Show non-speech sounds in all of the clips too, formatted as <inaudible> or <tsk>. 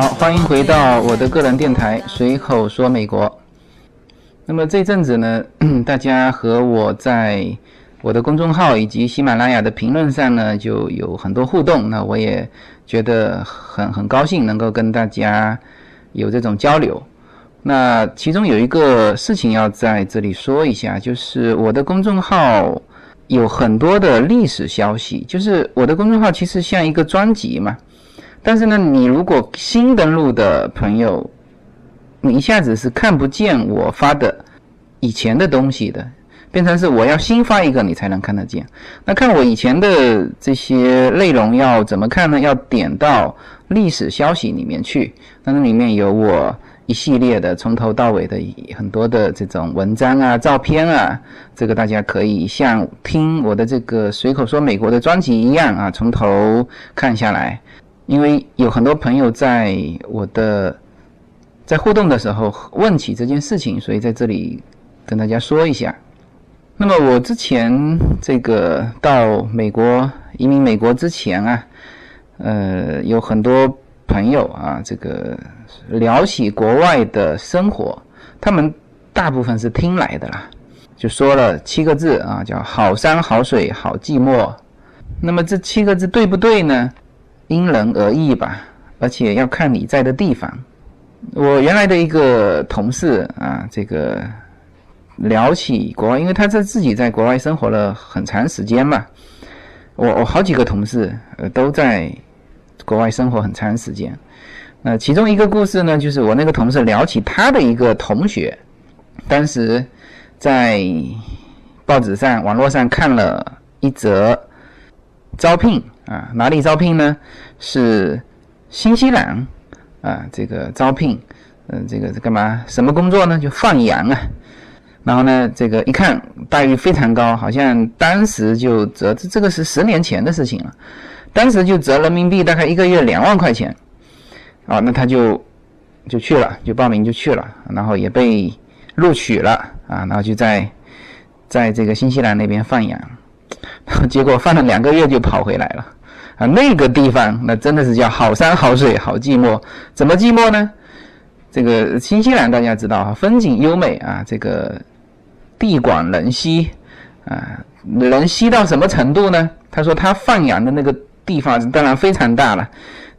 好，欢迎回到我的个人电台，随口说美国。那么这阵子呢，<clears throat> 大家和我在我的公众号以及喜马拉雅的评论上呢，就有很多互动。那我也觉得很很高兴能够跟大家有这种交流。那其中有一个事情要在这里说一下，就是我的公众号有很多的历史消息。就是我的公众号其实像一个专辑嘛，但是呢，你如果新登录的朋友，你一下子是看不见我发的以前的东西的，变成是我要新发一个你才能看得见。那看我以前的这些内容要怎么看呢？要点到历史消息里面去，那里面有我。一系列的从头到尾的很多的这种文章啊、照片啊，这个大家可以像听我的这个随口说美国的专辑一样啊，从头看下来。因为有很多朋友在我的在互动的时候问起这件事情，所以在这里跟大家说一下。那么我之前这个到美国移民美国之前啊，呃，有很多朋友啊，这个。聊起国外的生活，他们大部分是听来的啦，就说了七个字啊，叫好山好水好寂寞。那么这七个字对不对呢？因人而异吧，而且要看你在的地方。我原来的一个同事啊，这个聊起国外，因为他在自己在国外生活了很长时间嘛。我我好几个同事呃都在国外生活很长时间。那其中一个故事呢，就是我那个同事聊起他的一个同学，当时在报纸上、网络上看了一则招聘啊，哪里招聘呢？是新西兰啊，这个招聘，嗯，这个是干嘛？什么工作呢？就放羊啊。然后呢，这个一看待遇非常高，好像当时就折这这个是十年前的事情了，当时就折人民币大概一个月两万块钱。啊，那他就就去了，就报名就去了，然后也被录取了啊，然后就在在这个新西兰那边放养，结果放了两个月就跑回来了啊，那个地方那真的是叫好山好水好寂寞，怎么寂寞呢？这个新西兰大家知道哈，风景优美啊，这个地广人稀啊，人稀到什么程度呢？他说他放羊的那个地方当然非常大了。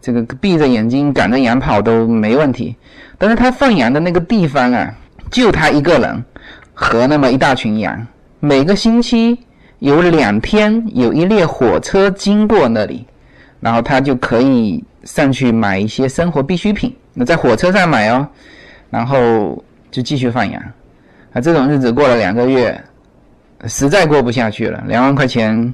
这个闭着眼睛赶着羊跑都没问题，但是他放羊的那个地方啊，就他一个人和那么一大群羊，每个星期有两天有一列火车经过那里，然后他就可以上去买一些生活必需品，那在火车上买哦，然后就继续放羊，啊，这种日子过了两个月，实在过不下去了，两万块钱。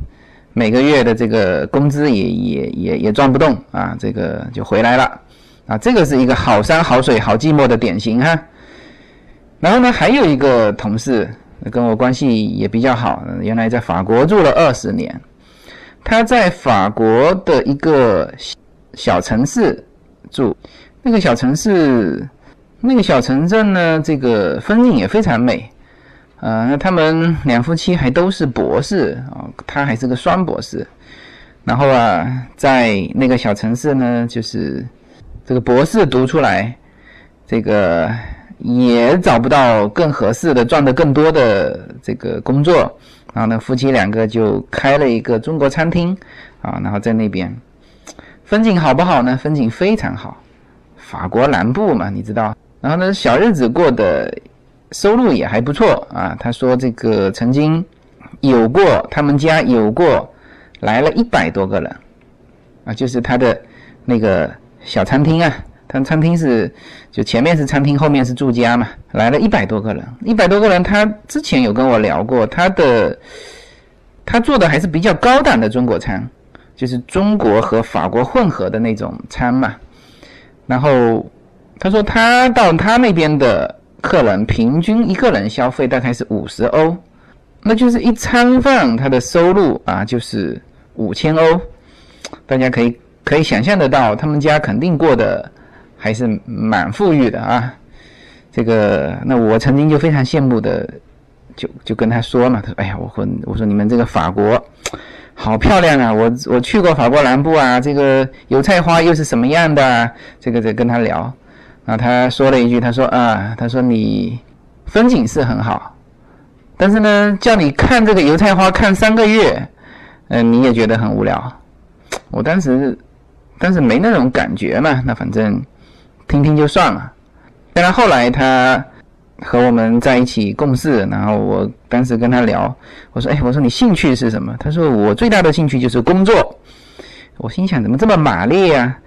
每个月的这个工资也也也也赚不动啊，这个就回来了啊，这个是一个好山好水好寂寞的典型哈。然后呢，还有一个同事跟我关系也比较好，原来在法国住了二十年，他在法国的一个小城市住，那个小城市那个小城镇呢，这个风景也非常美。呃，那他们两夫妻还都是博士啊，他还是个双博士。然后啊，在那个小城市呢，就是这个博士读出来，这个也找不到更合适的、赚的更多的这个工作。然后呢，夫妻两个就开了一个中国餐厅啊，然后在那边，风景好不好呢？风景非常好，法国南部嘛，你知道。然后呢，小日子过得。收入也还不错啊。他说这个曾经有过他们家有过来了一百多个人啊，就是他的那个小餐厅啊。他餐厅是就前面是餐厅，后面是住家嘛。来了一百多个人，一百多个人。他之前有跟我聊过，他的他做的还是比较高档的中国餐，就是中国和法国混合的那种餐嘛。然后他说他到他那边的。客人平均一个人消费大概是五十欧，那就是一餐饭他的收入啊，就是五千欧。大家可以可以想象得到，他们家肯定过得还是蛮富裕的啊。这个，那我曾经就非常羡慕的就就跟他说嘛，他说：“哎呀，我说我说你们这个法国好漂亮啊，我我去过法国南部啊，这个油菜花又是什么样的？这个在跟他聊，啊，他说了一句，他说啊，他说你风景是很好，但是呢，叫你看这个油菜花看三个月，嗯，你也觉得很无聊。我当时但是没那种感觉嘛，那反正听听就算了。当然后来他。和我们在一起共事，然后我当时跟他聊，我说：“哎，我说你兴趣是什么？”他说：“我最大的兴趣就是工作。”我心想：“怎么这么马列呀？”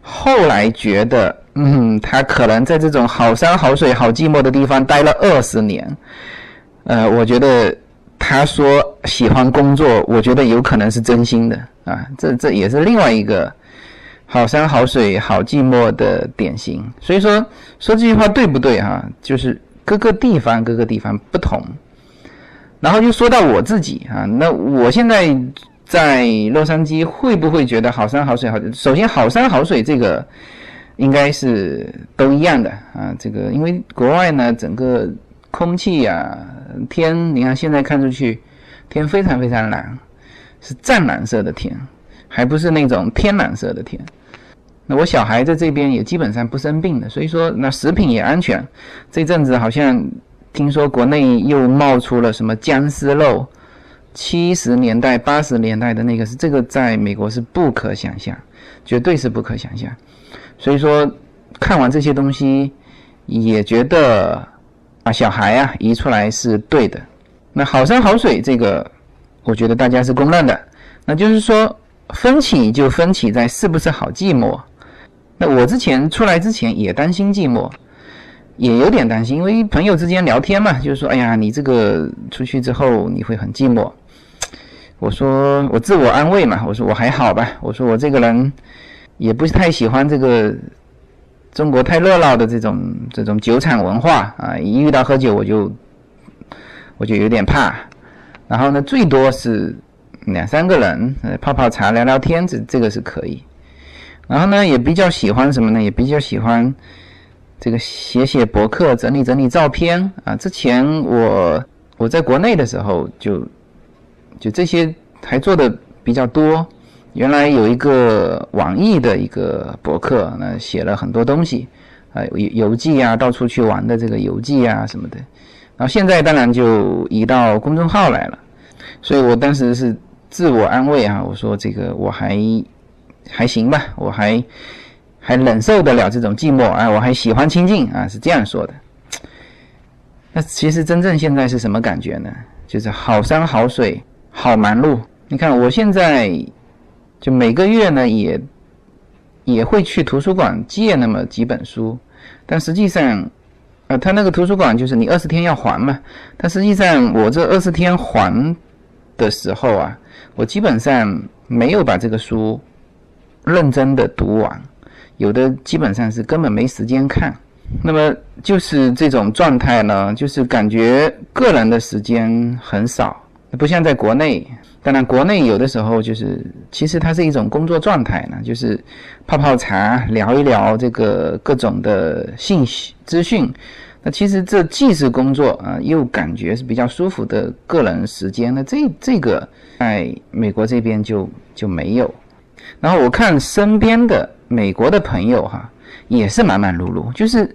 后来觉得，嗯，他可能在这种好山好水好寂寞的地方待了二十年。呃，我觉得他说喜欢工作，我觉得有可能是真心的啊。这这也是另外一个好山好水好寂寞的典型。所以说说这句话对不对哈？就是。各个地方各个地方不同，然后就说到我自己啊，那我现在在洛杉矶会不会觉得好山好水好？首先好山好水这个应该是都一样的啊，这个因为国外呢整个空气呀天，你看现在看出去天非常非常蓝，是湛蓝色的天，还不是那种天蓝色的天。那我小孩在这边也基本上不生病的，所以说那食品也安全。这阵子好像听说国内又冒出了什么僵尸肉，七十年代、八十年代的那个是这个，在美国是不可想象，绝对是不可想象。所以说看完这些东西，也觉得啊，小孩啊移出来是对的。那好山好水这个，我觉得大家是公认的。那就是说分歧就分歧在是不是好寂寞。那我之前出来之前也担心寂寞，也有点担心，因为朋友之间聊天嘛，就是说，哎呀，你这个出去之后你会很寂寞。我说我自我安慰嘛，我说我还好吧，我说我这个人也不是太喜欢这个中国太热闹的这种这种酒厂文化啊，一遇到喝酒我就我就有点怕。然后呢，最多是两三个人泡泡茶聊聊天，这这个是可以。然后呢，也比较喜欢什么呢？也比较喜欢这个写写博客、整理整理照片啊。之前我我在国内的时候，就就这些还做的比较多。原来有一个网易的一个博客，那写了很多东西啊，游游记啊，到处去玩的这个游记啊什么的。然后现在当然就移到公众号来了，所以我当时是自我安慰啊，我说这个我还。还行吧，我还还忍受得了这种寂寞啊，我还喜欢清静啊，是这样说的。那其实真正现在是什么感觉呢？就是好山好水好忙碌。你看我现在就每个月呢也也会去图书馆借那么几本书，但实际上，呃，他那个图书馆就是你二十天要还嘛，但实际上我这二十天还的时候啊，我基本上没有把这个书。认真的读完，有的基本上是根本没时间看。那么就是这种状态呢，就是感觉个人的时间很少，不像在国内。当然，国内有的时候就是，其实它是一种工作状态呢，就是泡泡茶，聊一聊这个各种的信息资讯。那其实这既是工作啊，又感觉是比较舒服的个人时间。那这这个在美国这边就就没有。然后我看身边的美国的朋友哈，也是忙忙碌碌。就是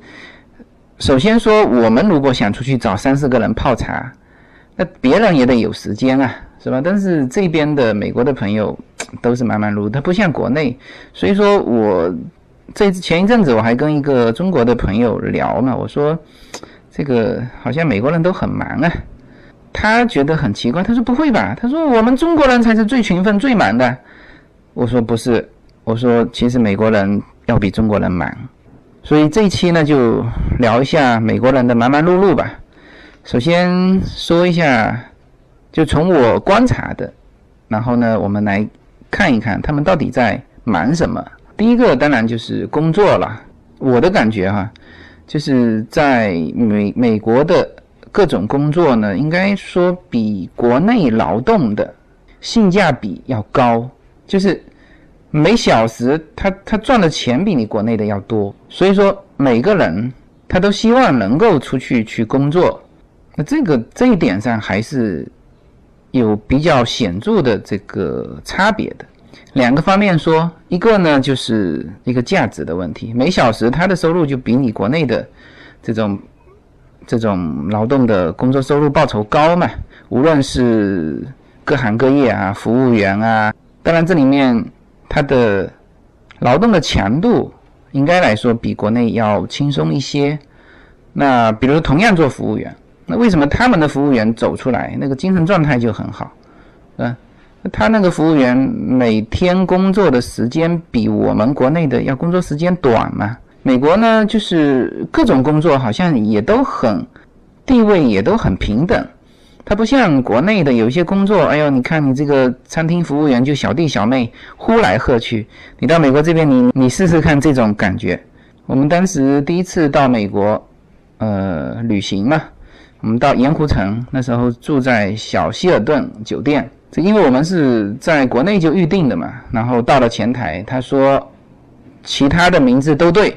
首先说，我们如果想出去找三四个人泡茶，那别人也得有时间啊，是吧？但是这边的美国的朋友 <tsk> 都是忙忙碌碌，他不像国内。所以说我这前一阵子我还跟一个中国的朋友聊嘛，我说这个好像美国人都很忙啊，他觉得很奇怪，他说不会吧？他说我们中国人才是最勤奋、最忙的。我说不是，我说其实美国人要比中国人忙，所以这一期呢就聊一下美国人的忙忙碌碌吧。首先说一下，就从我观察的，然后呢我们来看一看他们到底在忙什么。第一个当然就是工作了，我的感觉哈，就是在美美国的各种工作呢，应该说比国内劳动的性价比要高。就是每小时他他赚的钱比你国内的要多，所以说每个人他都希望能够出去去工作，那这个这一点上还是有比较显著的这个差别的。两个方面说，一个呢就是一个价值的问题，每小时他的收入就比你国内的这种这种劳动的工作收入报酬高嘛。无论是各行各业啊，服务员啊，当然这里面他的劳动的强度应该来说比国内要轻松一些。那比如同样做服务员，那为什么他们的服务员走出来那个精神状态就很好？嗯，他那个服务员每天工作的时间比我们国内的要工作时间短嘛？美国呢，就是各种工作好像也都很地位也都很平等。它不像国内的有一些工作，哎呦，你看你这个餐厅服务员就小弟小妹呼来喝去，你到美国这边，你你试试看这种感觉。我们当时第一次到美国，呃，旅行嘛，我们到盐湖城，那时候住在小希尔顿酒店，这因为我们是在国内就预定的嘛，然后到了前台，他说其他的名字都对，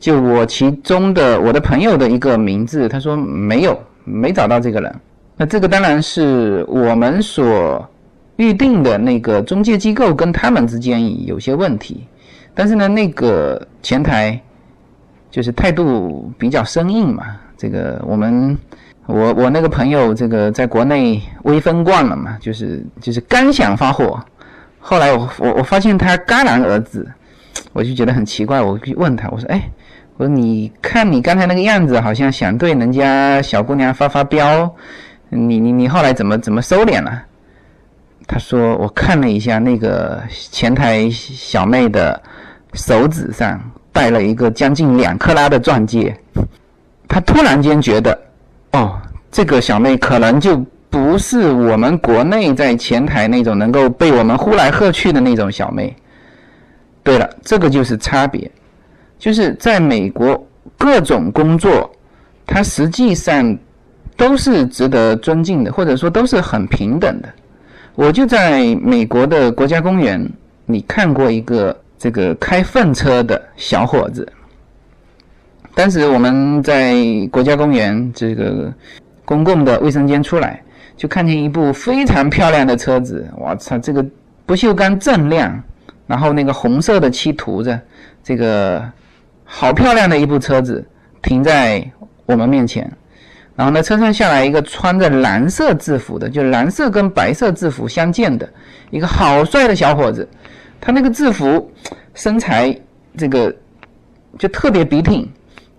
就我其中的我的朋友的一个名字，他说没有，没找到这个人。那这个当然是我们所预定的那个中介机构跟他们之间有些问题，但是呢，那个前台就是态度比较生硬嘛。这个我们我我那个朋友这个在国内威风惯了嘛，就是就是刚想发火，后来我我我发现他戛然而止，我就觉得很奇怪，我去问他，我说哎，我说你看你刚才那个样子，好像想对人家小姑娘发发飙。你你你后来怎么怎么收敛了？他说我看了一下那个前台小妹的手指上戴了一个将近两克拉的钻戒，他突然间觉得，哦，这个小妹可能就不是我们国内在前台那种能够被我们呼来喝去的那种小妹。对了，这个就是差别，就是在美国各种工作，它实际上。都是值得尊敬的，或者说都是很平等的。我就在美国的国家公园，你看过一个这个开粪车的小伙子。当时我们在国家公园这个公共的卫生间出来，就看见一部非常漂亮的车子。我操，这个不锈钢锃亮，然后那个红色的漆涂着，这个好漂亮的一部车子停在我们面前。然后呢，车上下来一个穿着蓝色制服的，就蓝色跟白色制服相间的一个好帅的小伙子。他那个制服身材这个就特别笔挺。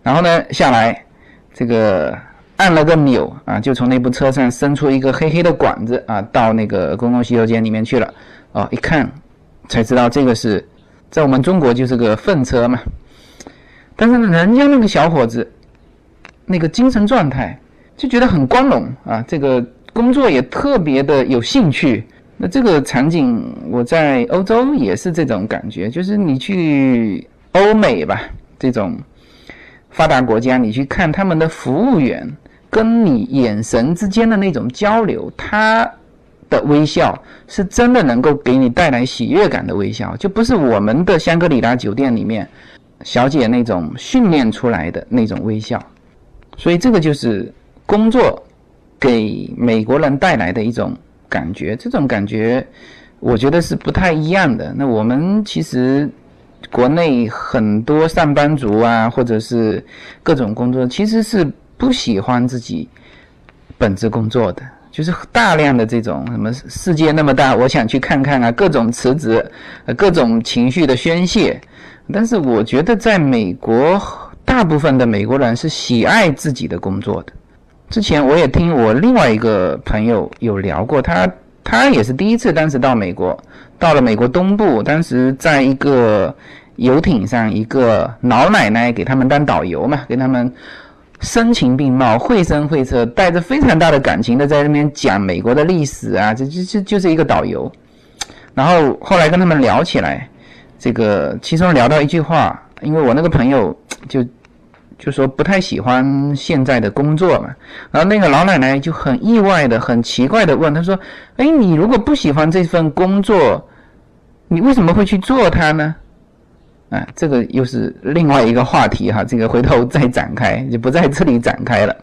然后呢，下来这个按了个钮啊，就从那部车上伸出一个黑黑的管子啊，到那个公共洗手间里面去了。哦，一看才知道这个是在我们中国就是个粪车嘛。但是，人家那个小伙子那个精神状态。就觉得很光荣啊，这个工作也特别的有兴趣。那这个场景我在欧洲也是这种感觉，就是你去欧美吧，这种发达国家，你去看他们的服务员跟你眼神之间的那种交流，他的微笑是真的能够给你带来喜悦感的微笑，就不是我们的香格里拉酒店里面小姐那种训练出来的那种微笑。所以这个就是。工作给美国人带来的一种感觉，这种感觉我觉得是不太一样的。那我们其实国内很多上班族啊，或者是各种工作，其实是不喜欢自己本职工作的，就是大量的这种什么世界那么大，我想去看看啊，各种辞职，各种情绪的宣泄。但是我觉得在美国，大部分的美国人是喜爱自己的工作的。之前我也听我另外一个朋友有聊过，他他也是第一次当时到美国，到了美国东部，当时在一个游艇上，一个老奶奶给他们当导游嘛，给他们声情并茂、绘声绘色，带着非常大的感情的在那边讲美国的历史啊，这这这就是一个导游。然后后来跟他们聊起来，这个其中聊到一句话，因为我那个朋友就。就说不太喜欢现在的工作嘛，然后那个老奶奶就很意外的、很奇怪的问他说：“哎，你如果不喜欢这份工作，你为什么会去做它呢？”啊，这个又是另外一个话题哈，这个回头再展开，就不在这里展开了。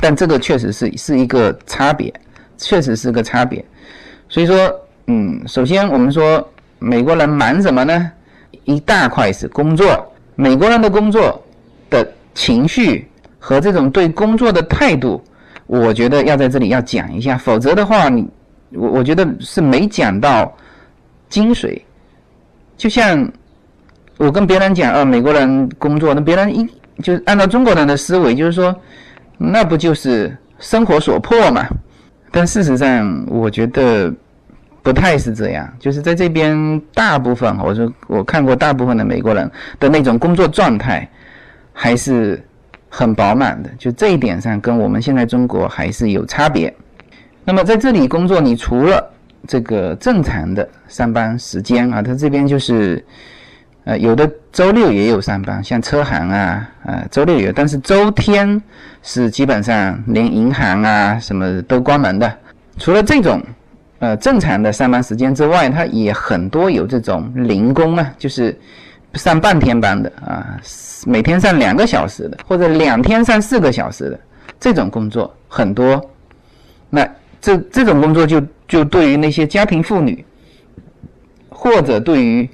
但这个确实是是一个差别，确实是个差别。所以说，嗯，首先我们说美国人忙什么呢？一大块是工作，美国人的工作的情绪和这种对工作的态度，我觉得要在这里要讲一下，否则的话，你我我觉得是没讲到精髓。就像我跟别人讲啊，美国人工作，那别人一就按照中国人的思维，就是说，那不就是生活所迫嘛？但事实上，我觉得。不太是这样，就是在这边，大部分我说我看过大部分的美国人的那种工作状态，还是很饱满的。就这一点上，跟我们现在中国还是有差别。那么在这里工作，你除了这个正常的上班时间啊，他这边就是呃有的周六也有上班，像车行啊啊周六有，但是周天是基本上连银行啊什么都关门的。除了这种。呃，正常的上班时间之外，它也很多有这种零工啊，就是上半天班的啊，每天上两个小时的，或者两天上四个小时的这种工作很多。那这这种工作就就对于那些家庭妇女，或者对于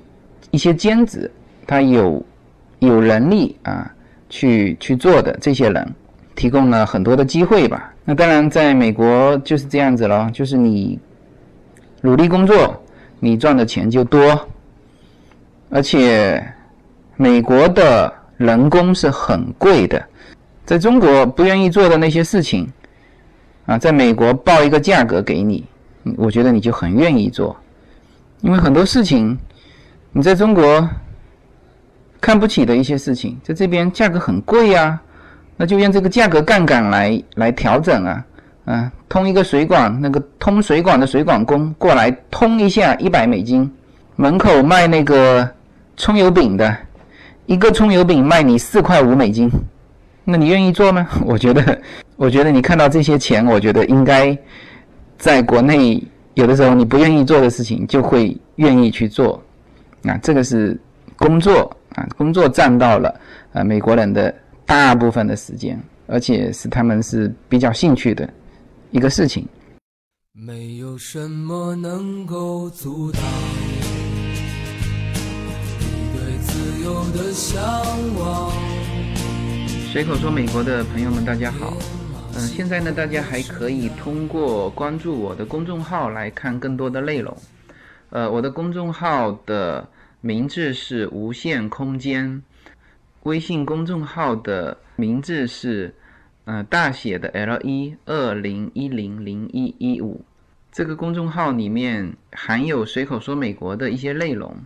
一些兼职，他有有能力啊去去做的这些人，提供了很多的机会吧。那当然，在美国就是这样子了，就是你。努力工作，你赚的钱就多。而且，美国的人工是很贵的，在中国不愿意做的那些事情，啊，在美国报一个价格给你，我觉得你就很愿意做，因为很多事情你在中国看不起的一些事情，在这边价格很贵呀，那就用这个价格杠杆来来调整啊。啊，通一个水管，那个通水管的水管工过来通一下，一百美金。门口卖那个葱油饼的，一个葱油饼卖你四块五美金，那你愿意做吗？<laughs> 我觉得，我觉得你看到这些钱，我觉得应该在国内有的时候你不愿意做的事情，就会愿意去做。啊，这个是工作啊，工作占到了啊美国人的大部分的时间，而且是他们是比较兴趣的。一个事情。没有什么能够阻挡的向往。随口说，美国的朋友们，大家好。嗯，现在呢，大家还可以通过关注我的公众号来看更多的内容。呃，我的公众号的名字是无限空间，微信公众号的名字是。呃，大写的 L 一二零一零零一一五，这个公众号里面含有随口说美国的一些内容，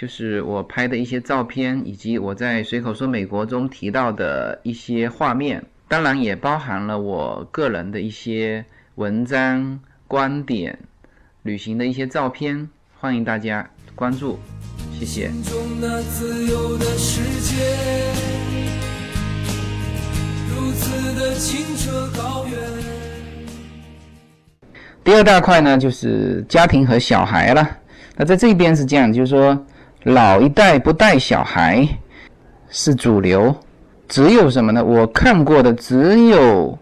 就是我拍的一些照片，以及我在随口说美国中提到的一些画面，当然也包含了我个人的一些文章、观点、旅行的一些照片，欢迎大家关注，谢谢。第二大块呢，就是家庭和小孩了。那在这边是这样，就是说老一代不带小孩是主流，只有什么呢？我看过的只有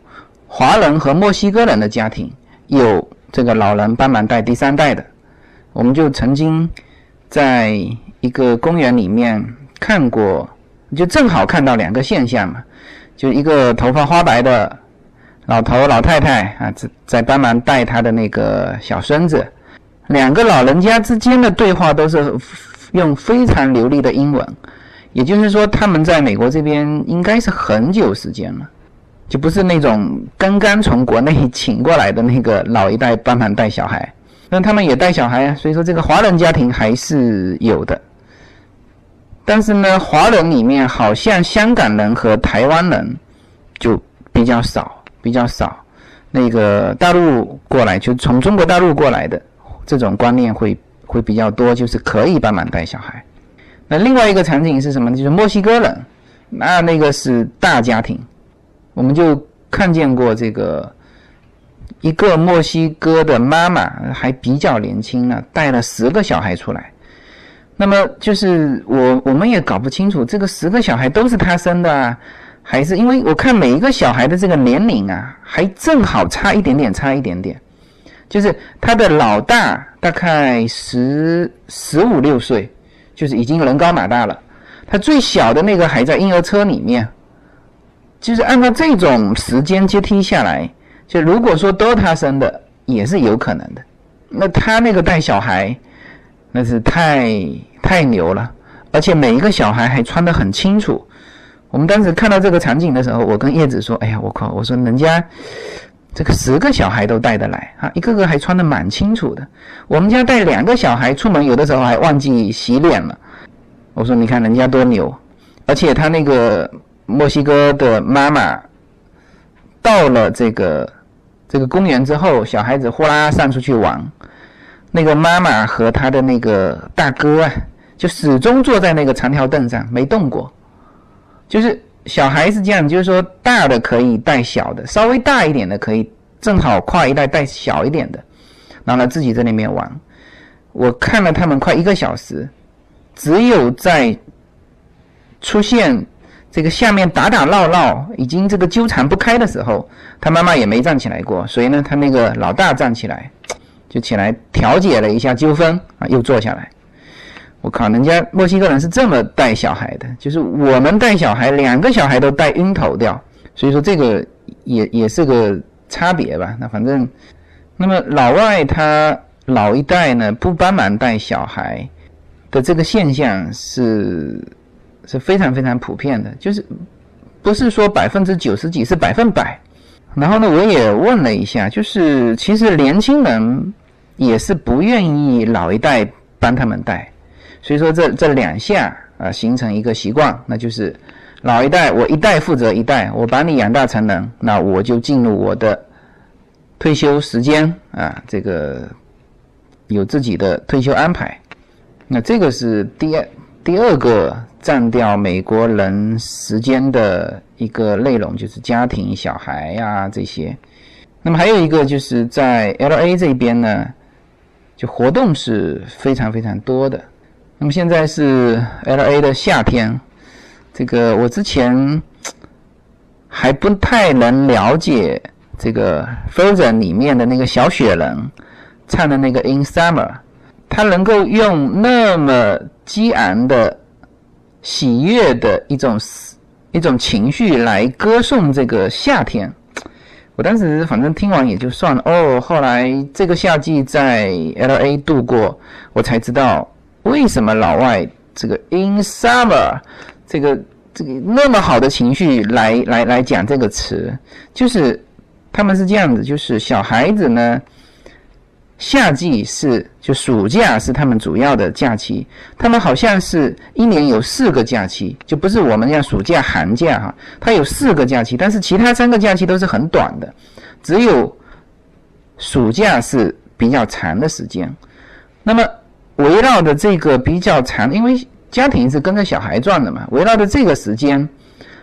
华人和墨西哥人的家庭有这个老人帮忙带第三代的。我们就曾经在一个公园里面看过，就正好看到两个现象嘛。就一个头发花白的老头老太太啊，在在帮忙带他的那个小孙子，两个老人家之间的对话都是用非常流利的英文，也就是说他们在美国这边应该是很久时间了，就不是那种刚刚从国内请过来的那个老一代帮忙带小孩，那他们也带小孩啊，所以说这个华人家庭还是有的。但是呢，华人里面好像香港人和台湾人就比较少，比较少。那个大陆过来，就从中国大陆过来的这种观念会会比较多，就是可以帮忙带小孩。那另外一个场景是什么呢？就是墨西哥人，那那个是大家庭，我们就看见过这个一个墨西哥的妈妈还比较年轻呢，带了十个小孩出来。那么就是我，我们也搞不清楚，这个十个小孩都是他生的啊，还是因为我看每一个小孩的这个年龄啊，还正好差一点点，差一点点。就是他的老大大概十十五六岁，就是已经人高马大了。他最小的那个还在婴儿车里面。就是按照这种时间阶梯下来，就如果说都他生的，也是有可能的。那他那个带小孩，那是太太牛了，而且每一个小孩还穿得很清楚。我们当时看到这个场景的时候，我跟叶子说：“哎呀，我靠！我说人家。”这个十个小孩都带得来啊，一个个还穿得蛮清楚的。我们家带两个小孩出门，有的时候还忘记洗脸了。我说你看人家多牛，而且他那个墨西哥的妈妈到了这个这个公园之后，小孩子呼啦上出去玩，那个妈妈和他的那个大哥啊，就始终坐在那个长条凳上没动过，就是。小孩是这样，就是说大的可以带小的，稍微大一点的可以正好跨一代带小一点的，然后呢自己在那边玩。我看了他们快一个小时，只有在出现这个下面打打闹闹，已经这个纠缠不开的时候，他妈妈也没站起来过，所以呢，他那个老大站起来，就起来调解了一下纠纷啊，又坐下来。我靠，人家墨西哥人是这么带小孩的，就是我们带小孩，两个小孩都带晕头掉，所以说这个也也是个差别吧。那反正，那么老外他老一代呢不帮忙带小孩的这个现象是是非常非常普遍的，就是不是说百分之九十几，是百分百。然后呢，我也问了一下，就是其实年轻人也是不愿意老一代帮他们带。所以说这这两下啊，形成一个习惯，那就是老一代我一代负责一代，我把你养大成人，那我就进入我的退休时间啊，这个有自己的退休安排。那这个是第二第二个占掉美国人时间的一个内容，就是家庭、小孩呀这些。那么还有一个就是在 L A 这边呢，就活动是非常非常多的。那么现在是 L A 的夏天，这个我之前还不太能了解这个 Frozen 里面的那个小雪人唱的那个 In Summer，他能够用那么激昂的喜悦的一种一种情绪来歌颂这个夏天。我当时反正听完也就算了哦，后来这个夏季在 L A 度过，我才知道。为什么老外这个 in summer 这个这个那么好的情绪来来来讲这个词，就是他们是这样子，就是小孩子呢，夏季是就暑假是他们主要的假期，他们好像是一年有四个假期，就不是我们样暑假寒假哈，他有四个假期，但是其他三个假期都是很短的，只有暑假是比较长的时间，那么。围绕的这个比较长，因为家庭是跟着小孩转的嘛。围绕的这个时间，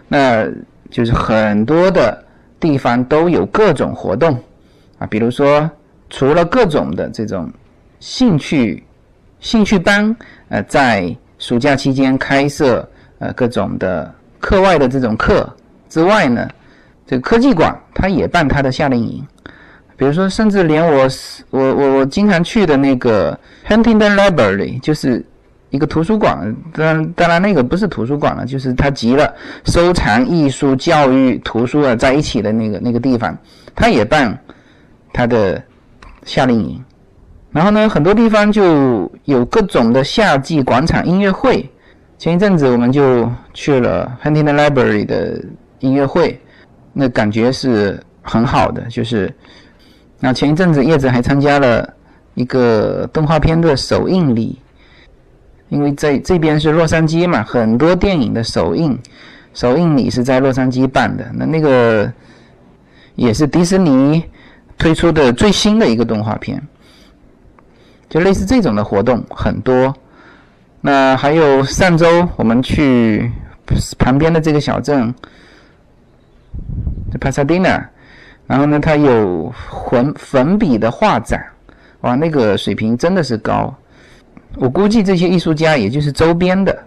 那就是很多的地方都有各种活动啊，比如说除了各种的这种兴趣兴趣班，呃，在暑假期间开设呃各种的课外的这种课之外呢，这个科技馆它也办它的夏令营。比如说，甚至连我我我我经常去的那个 Huntington Library，就是一个图书馆。当然，当然那个不是图书馆了，就是它集了收藏、艺术、教育、图书啊在一起的那个那个地方，它也办它的夏令营。然后呢，很多地方就有各种的夏季广场音乐会。前一阵子我们就去了 Huntington Library 的音乐会，那感觉是很好的，就是。那前一阵子，叶子还参加了一个动画片的首映礼，因为在这边是洛杉矶嘛，很多电影的首映，首映礼是在洛杉矶办的。那那个也是迪士尼推出的最新的一个动画片，就类似这种的活动很多。那还有上周我们去旁边的这个小镇，帕萨迪纳。然后呢，他有粉粉笔的画展，哇，那个水平真的是高。我估计这些艺术家也就是周边的，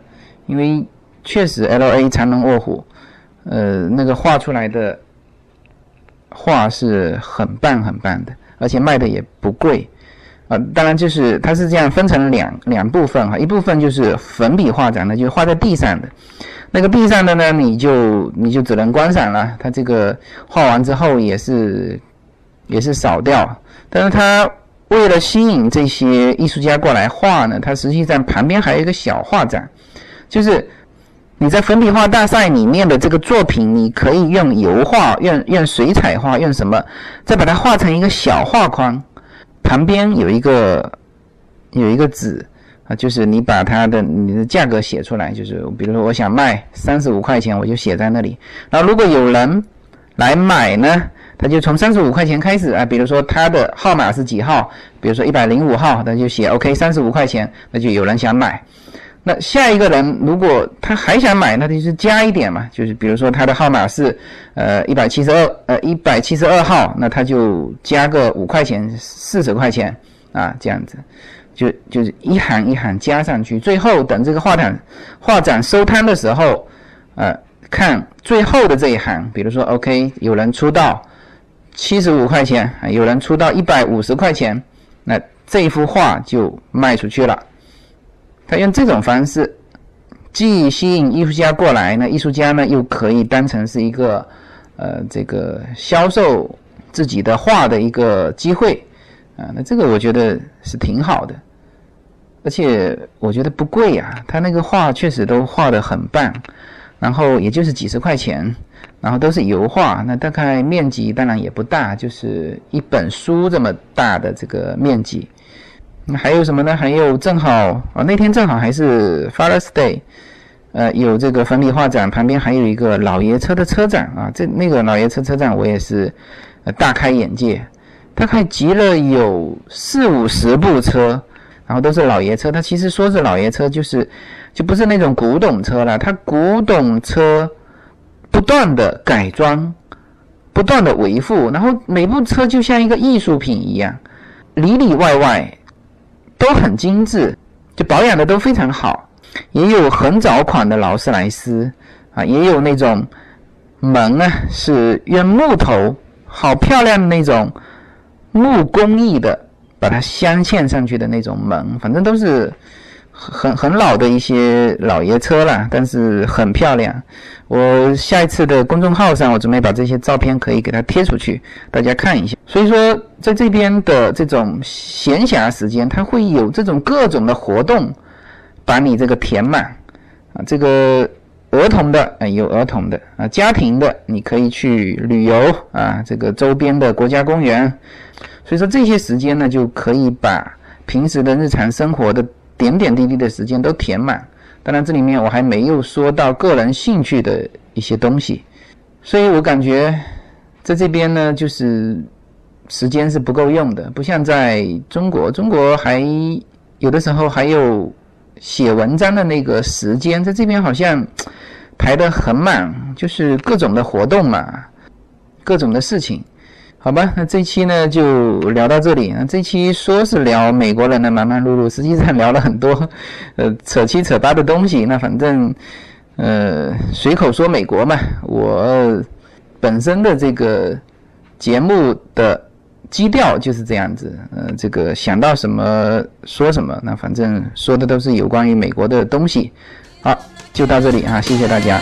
因为确实 L A 藏龙卧虎，呃，那个画出来的画是很棒很棒的，而且卖的也不贵。啊，当然就是它是这样分成两两部分哈，一部分就是粉笔画展的，就是画在地上的，那个地上的呢，你就你就只能观赏了，它这个画完之后也是也是扫掉，但是它为了吸引这些艺术家过来画呢，它实际上旁边还有一个小画展，就是你在粉笔画大赛里面的这个作品，你可以用油画、用用水彩画、用什么，再把它画成一个小画框。旁边有一个有一个纸啊，就是你把它的你的价格写出来，就是比如说我想卖三十五块钱，我就写在那里。然后如果有人来买呢，他就从三十五块钱开始啊，比如说他的号码是几号，比如说一百零五号，他就写 OK 三十五块钱，那就有人想买。那下一个人如果他还想买，那就是加一点嘛，就是比如说他的号码是呃一百七十二呃一百七十二号，那他就加个五块钱四十块钱啊这样子，就就是一行一行加上去，最后等这个画展画展收摊的时候，呃看最后的这一行，比如说 OK 有人出到七十五块钱，有人出到一百五十块钱，那这幅画就卖出去了。他用这种方式，既吸引艺术家过来呢，艺术家呢又可以当成是一个，呃，这个销售自己的画的一个机会，啊，那这个我觉得是挺好的，而且我觉得不贵呀，他那个画确实都画的很棒，然后也就是几十块钱，然后都是油画，那大概面积当然也不大，就是一本书这么大的这个面积。那还有什么呢？还有正好啊，那天正好还是 Father's Day，呃，有这个粉笔画展，旁边还有一个老爷车的车展啊。这那个老爷车车展我也是呃大开眼界，大概集了有四五十部车，然后都是老爷车。它其实说是老爷车，就是就不是那种古董车了。它古董车不断的改装，不断的维护，然后每部车就像一个艺术品一样，里里外外。都很精致，就保养的都非常好，也有很早款的劳斯莱斯啊，也有那种门呢是用木头，好漂亮的那种木工艺的，把它镶嵌上去的那种门，反正都是。很很老的一些老爷车了，但是很漂亮。我下一次的公众号上，我准备把这些照片可以给它贴出去，大家看一下。所以说，在这边的这种闲暇时间，它会有这种各种的活动，把你这个填满啊。这个儿童的啊，有儿童的啊，家庭的你可以去旅游啊，这个周边的国家公园。所以说这些时间呢，就可以把平时的日常生活的。点点滴滴的时间都填满，当然这里面我还没有说到个人兴趣的一些东西，所以我感觉在这边呢，就是时间是不够用的，不像在中国，中国还有的时候还有写文章的那个时间，在这边好像排得很满，就是各种的活动嘛，各种的事情。好吧，那这期呢就聊到这里。那这期说是聊美国人的忙忙碌碌，实际上聊了很多，呃，扯七扯八的东西。那反正，呃，随口说美国嘛。我本身的这个节目的基调就是这样子，呃，这个想到什么说什么。那反正说的都是有关于美国的东西。好，就到这里啊，谢谢大家。